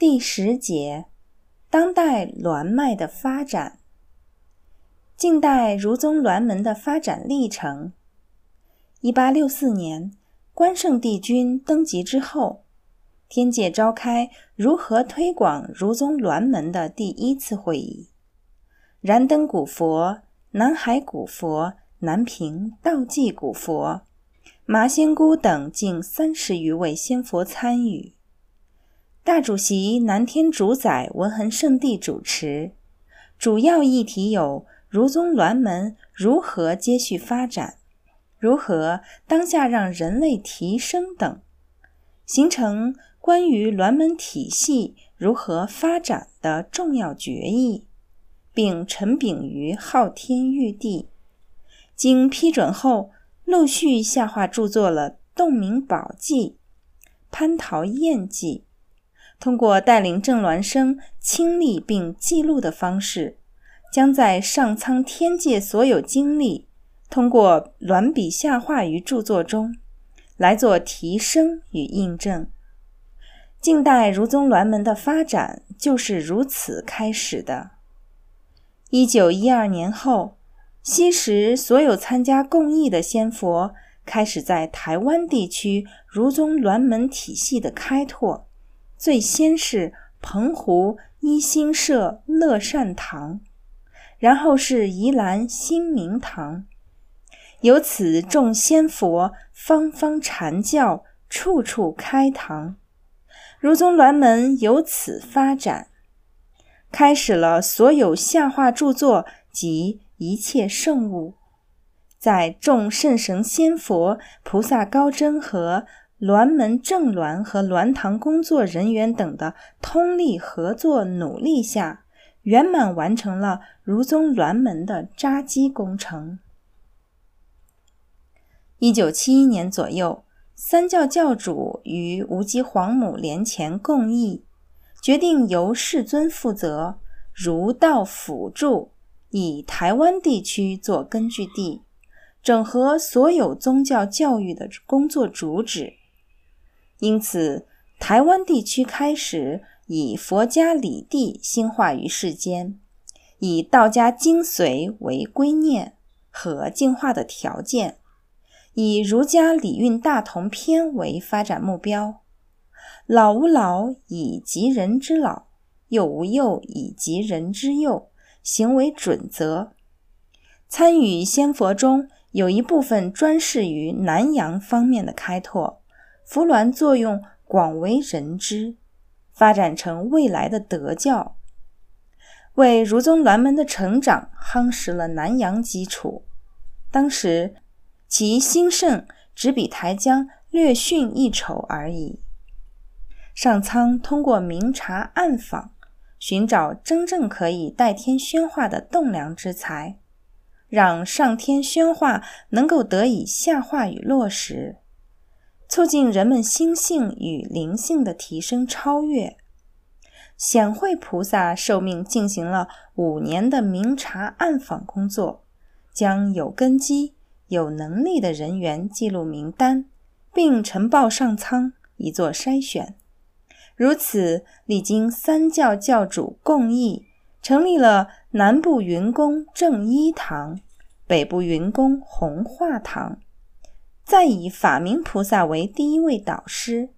第十节：当代栾脉的发展。近代儒宗栾门的发展历程。一八六四年，关圣帝君登基之后，天界召开如何推广儒宗栾门的第一次会议。燃灯古佛、南海古佛、南平道济古佛、麻仙姑等近三十余位仙佛参与。大主席南天主宰文恒圣帝主持，主要议题有儒宗栾门如何接续发展。如何当下让人类提升等，形成关于栾门体系如何发展的重要决议，并呈禀于昊天玉帝。经批准后，陆续下画著作了《洞明宝记》《蟠桃宴记》，通过带领正娈生亲历并记录的方式，将在上苍天界所有经历。通过鸾笔下画于著作中，来做提升与印证。近代儒宗鸾门的发展就是如此开始的。一九一二年后，西时所有参加共议的仙佛开始在台湾地区儒宗鸾门体系的开拓。最先是澎湖一心社乐善堂，然后是宜兰新明堂。由此，众仙佛方方禅教，处处开堂，如宗鸾门由此发展，开始了所有下化著作及一切圣物，在众圣神仙佛、菩萨高真和鸾门正鸾和鸾堂工作人员等的通力合作努力下，圆满完成了儒宗鸾门的扎基工程。一九七一年左右，三教教主与无极皇母联前共议，决定由世尊负责，儒道辅助，以台湾地区做根据地，整合所有宗教教育的工作主旨。因此，台湾地区开始以佛家理地兴化于世间，以道家精髓为归念和净化的条件。以儒家礼运大同篇为发展目标，老吾老以及人之老，幼吾幼以及人之幼，行为准则。参与仙佛中有一部分专事于南洋方面的开拓，扶鸾作用广为人知，发展成未来的德教，为儒宗鸾门的成长夯实了南洋基础。当时。其兴盛只比台江略逊一筹而已。上苍通过明察暗访，寻找真正可以代天宣化的栋梁之才，让上天宣化能够得以下化与落实，促进人们心性与灵性的提升超越。显慧菩萨受命进行了五年的明察暗访工作，将有根基。有能力的人员记录名单，并呈报上苍，以作筛选。如此，历经三教教主共议，成立了南部云宫正一堂，北部云宫弘化堂。再以法明菩萨为第一位导师，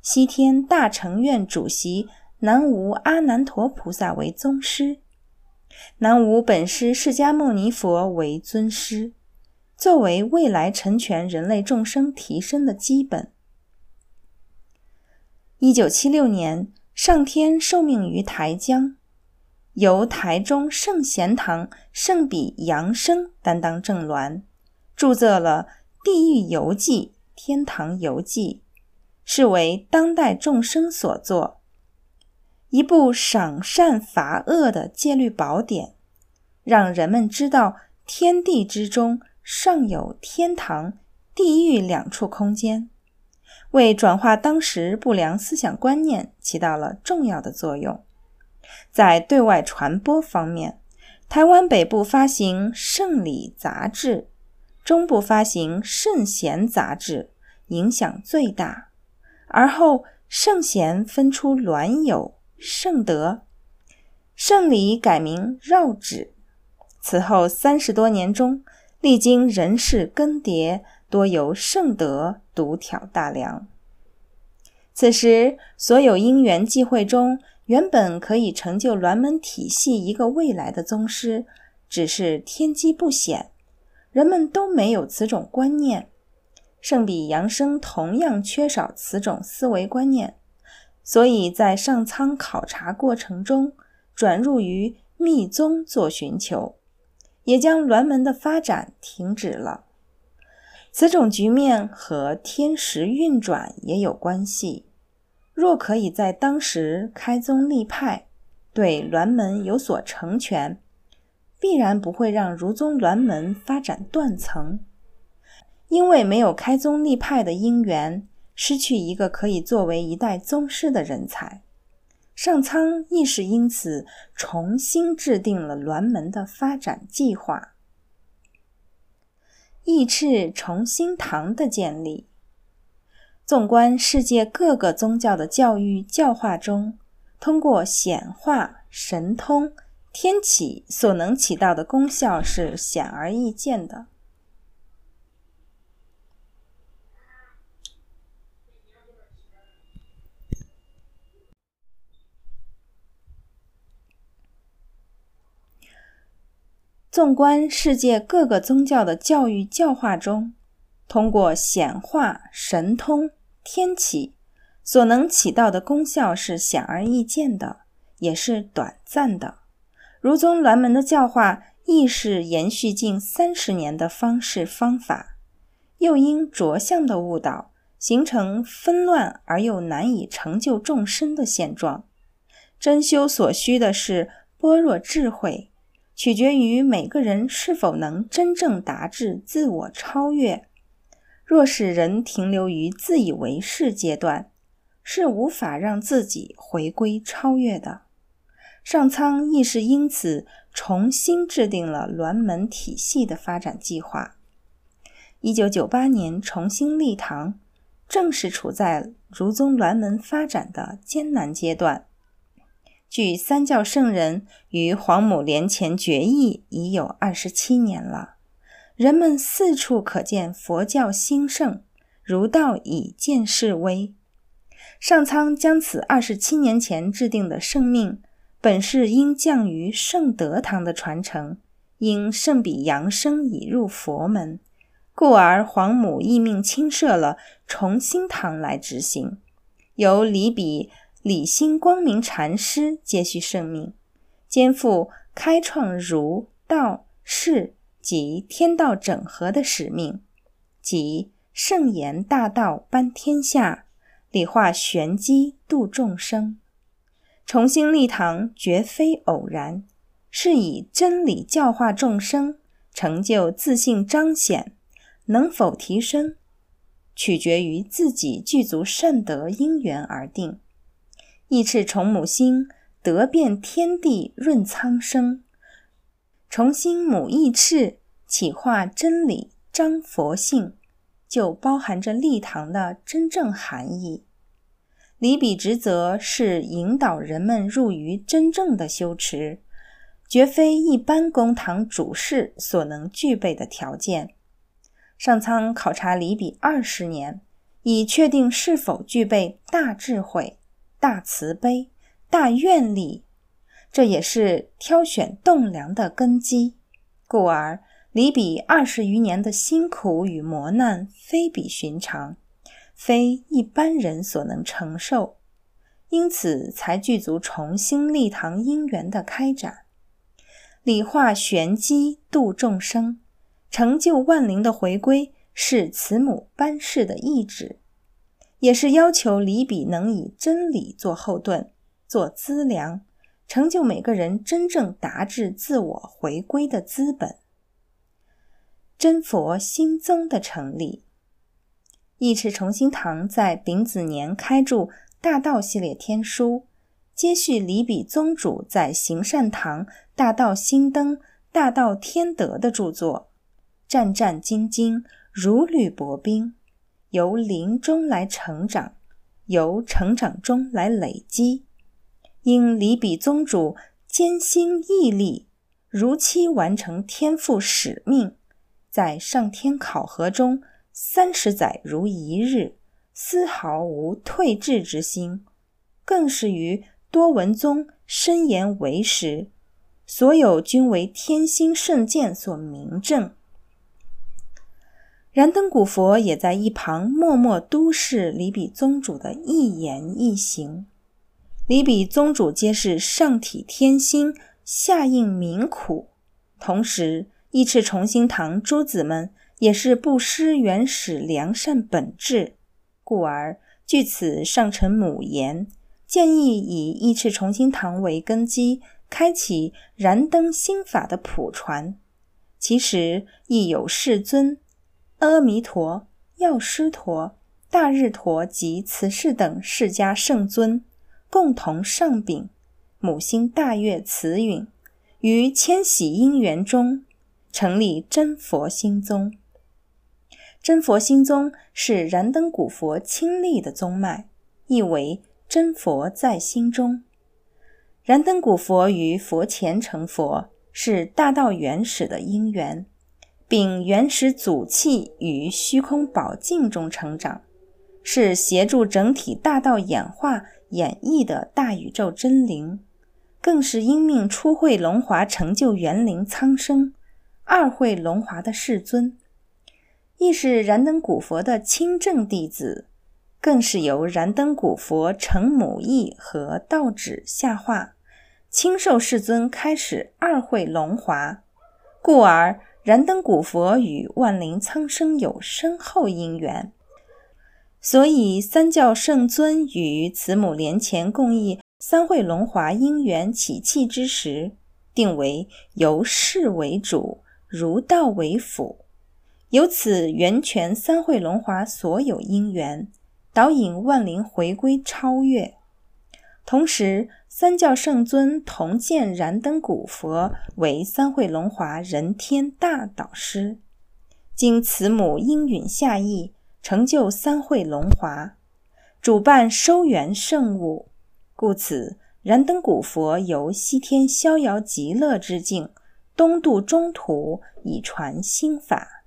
西天大乘院主席南无阿难陀菩萨为宗师，南无本师释迦牟尼佛为尊师。作为未来成全人类众生提升的基本。一九七六年，上天受命于台江，由台中圣贤堂圣比杨生担当正鸾，注册了《地狱游记》《天堂游记》，是为当代众生所作，一部赏善罚恶的戒律宝典，让人们知道天地之中。尚有天堂、地狱两处空间，为转化当时不良思想观念起到了重要的作用。在对外传播方面，台湾北部发行《圣礼》杂志，中部发行《圣贤》杂志，影响最大。而后圣贤分出鸾友、圣德，圣礼改名绕指。此后三十多年中，历经人事更迭，多由圣德独挑大梁。此时，所有因缘际会中，原本可以成就鸾门体系一个未来的宗师，只是天机不显，人们都没有此种观念。圣比扬生同样缺少此种思维观念，所以在上苍考察过程中，转入于密宗做寻求，也将鸾门的发展停止了。此种局面和天时运转也有关系。若可以在当时开宗立派，对鸾门有所成全，必然不会让儒宗鸾门发展断层。因为没有开宗立派的因缘，失去一个可以作为一代宗师的人才，上苍亦是因此重新制定了鸾门的发展计划。义赤重兴堂的建立，纵观世界各个宗教的教育教化中，通过显化、神通、天启所能起到的功效是显而易见的。纵观世界各个宗教的教育教化中，通过显化、神通、天启所能起到的功效是显而易见的，也是短暂的。如宗鸾门的教化亦是延续近三十年的方式方法，又因着相的误导，形成纷乱而又难以成就众生的现状。真修所需的是般若智慧。取决于每个人是否能真正达至自我超越。若使人停留于自以为是阶段，是无法让自己回归超越的。上苍亦是因此重新制定了鸾门体系的发展计划。一九九八年重新立堂，正是处在儒宗鸾门发展的艰难阶段。距三教圣人与皇母莲前决议已有二十七年了，人们四处可见佛教兴盛，儒道已见式微。上苍将此二十七年前制定的圣命，本是应降于圣德堂的传承，因圣比扬升已入佛门，故而皇母亦命亲设了重兴堂来执行，由李比。李心光明禅师接续圣命，肩负开创儒道释及天道整合的使命，即圣言大道颁天下，理化玄机度众生。重新立堂绝非偶然，是以真理教化众生，成就自信彰显。能否提升，取决于自己具足善德因缘而定。义赤崇母心，得遍天地润苍生。重新母义赤，启化真理彰佛性，就包含着立堂的真正含义。礼比职责是引导人们入于真正的修持，绝非一般公堂主事所能具备的条件。上苍考察礼比二十年，以确定是否具备大智慧。大慈悲、大愿力，这也是挑选栋梁的根基。故而，李比二十余年的辛苦与磨难，非比寻常，非一般人所能承受。因此，才具足重新立堂因缘的开展，理化玄机，度众生，成就万灵的回归，是慈母颁示的意志。也是要求李比能以真理做后盾、做资粮，成就每个人真正达至自我回归的资本。真佛新宗的成立，义持重兴堂在丙子年开著《大道》系列天书，接续李比宗主在行善堂《大道心灯》《大道天德》的著作，战战兢兢，如履薄冰。由临中来成长，由成长中来累积，因李比宗主艰辛毅力，如期完成天赋使命，在上天考核中三十载如一日，丝毫无退志之心，更是于多闻宗深言为实，所有均为天心圣鉴所明证。燃灯古佛也在一旁默默督视李比宗主的一言一行。李比宗主皆是上体天心，下应民苦，同时义赤重兴堂诸子们也是不失原始良善本质，故而据此上承母言，建议以义赤重新堂为根基，开启燃灯心法的普传。其实亦有世尊。阿弥陀、药师陀、大日陀及慈氏等世家圣尊共同上禀母心大悦慈允，于千禧因缘中成立真佛心宗。真佛心宗是燃灯古佛亲历的宗脉，意为真佛在心中。燃灯古佛于佛前成佛，是大道原始的因缘。并原始祖气于虚空宝镜中成长，是协助整体大道演化演绎的大宇宙真灵，更是因命初会龙华成就元灵苍生，二会龙华的世尊，亦是燃灯古佛的亲正弟子，更是由燃灯古佛成母意和道旨下化，亲受世尊开始二会龙华，故而。燃灯古佛与万灵苍生有深厚因缘，所以三教圣尊与慈母莲前共议三会龙华因缘起气之时，定为由事为主，如道为辅，由此源泉三会龙华所有因缘，导引万灵回归超越。同时，三教圣尊同见燃灯古佛为三会龙华人天大导师，经慈母应允下意，成就三会龙华，主办收缘圣物，故此燃灯古佛由西天逍遥极乐之境，东渡中土以传心法，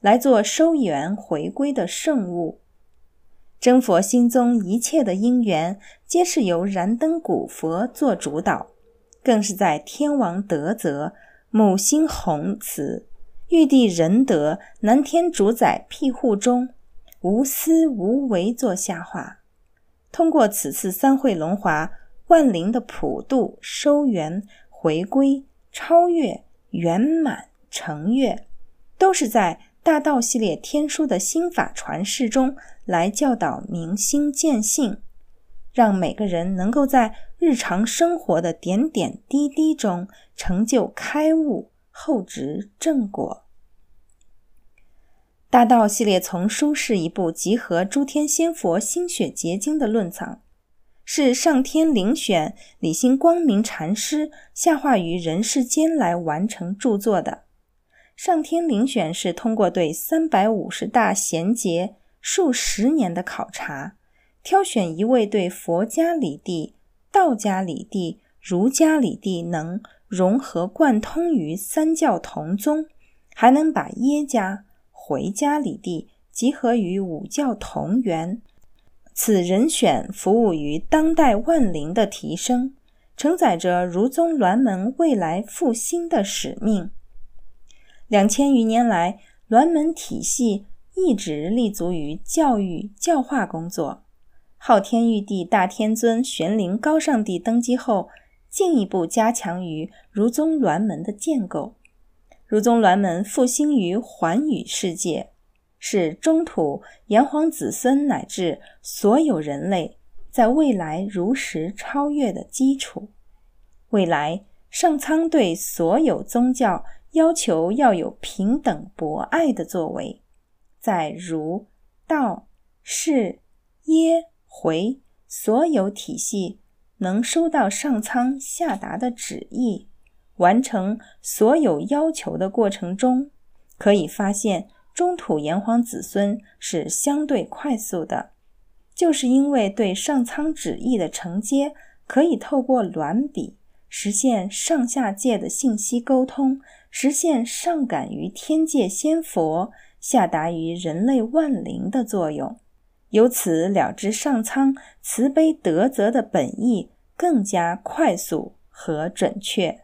来做收元回归的圣物。真佛心中一切的因缘，皆是由燃灯古佛做主导，更是在天王德泽、母心宏慈、玉帝仁德、南天主宰庇护中，无私无为做下化。通过此次三会龙华，万灵的普度、收圆、回归、超越、圆满、成悦，都是在。大道系列天书的心法传世中，来教导明心见性，让每个人能够在日常生活的点点滴滴中成就开悟，厚植正果。大道系列丛书是一部集合诸天仙佛心血结晶的论藏，是上天遴选理心光明禅师下化于人世间来完成著作的。上天遴选是通过对三百五十大贤杰数十年的考察，挑选一位对佛家理地、道家理地、儒家理地能融合贯通于三教同宗，还能把耶家、回家理地集合于五教同源。此人选服务于当代万灵的提升，承载着儒宗鸾门未来复兴的使命。两千余年来，鸾门体系一直立足于教育教化工作。昊天玉帝大天尊玄灵高上帝登基后，进一步加强于儒宗鸾门的建构。儒宗鸾门复兴于寰宇世界，是中土炎黄子孙乃至所有人类在未来如实超越的基础。未来上苍对所有宗教。要求要有平等博爱的作为，在儒、道、释、耶、回所有体系能收到上苍下达的旨意，完成所有要求的过程中，可以发现中土炎黄子孙是相对快速的，就是因为对上苍旨意的承接可以透过鸾笔实现上下界的信息沟通，实现上感于天界仙佛，下达于人类万灵的作用，由此了知上苍慈悲德泽的本意更加快速和准确。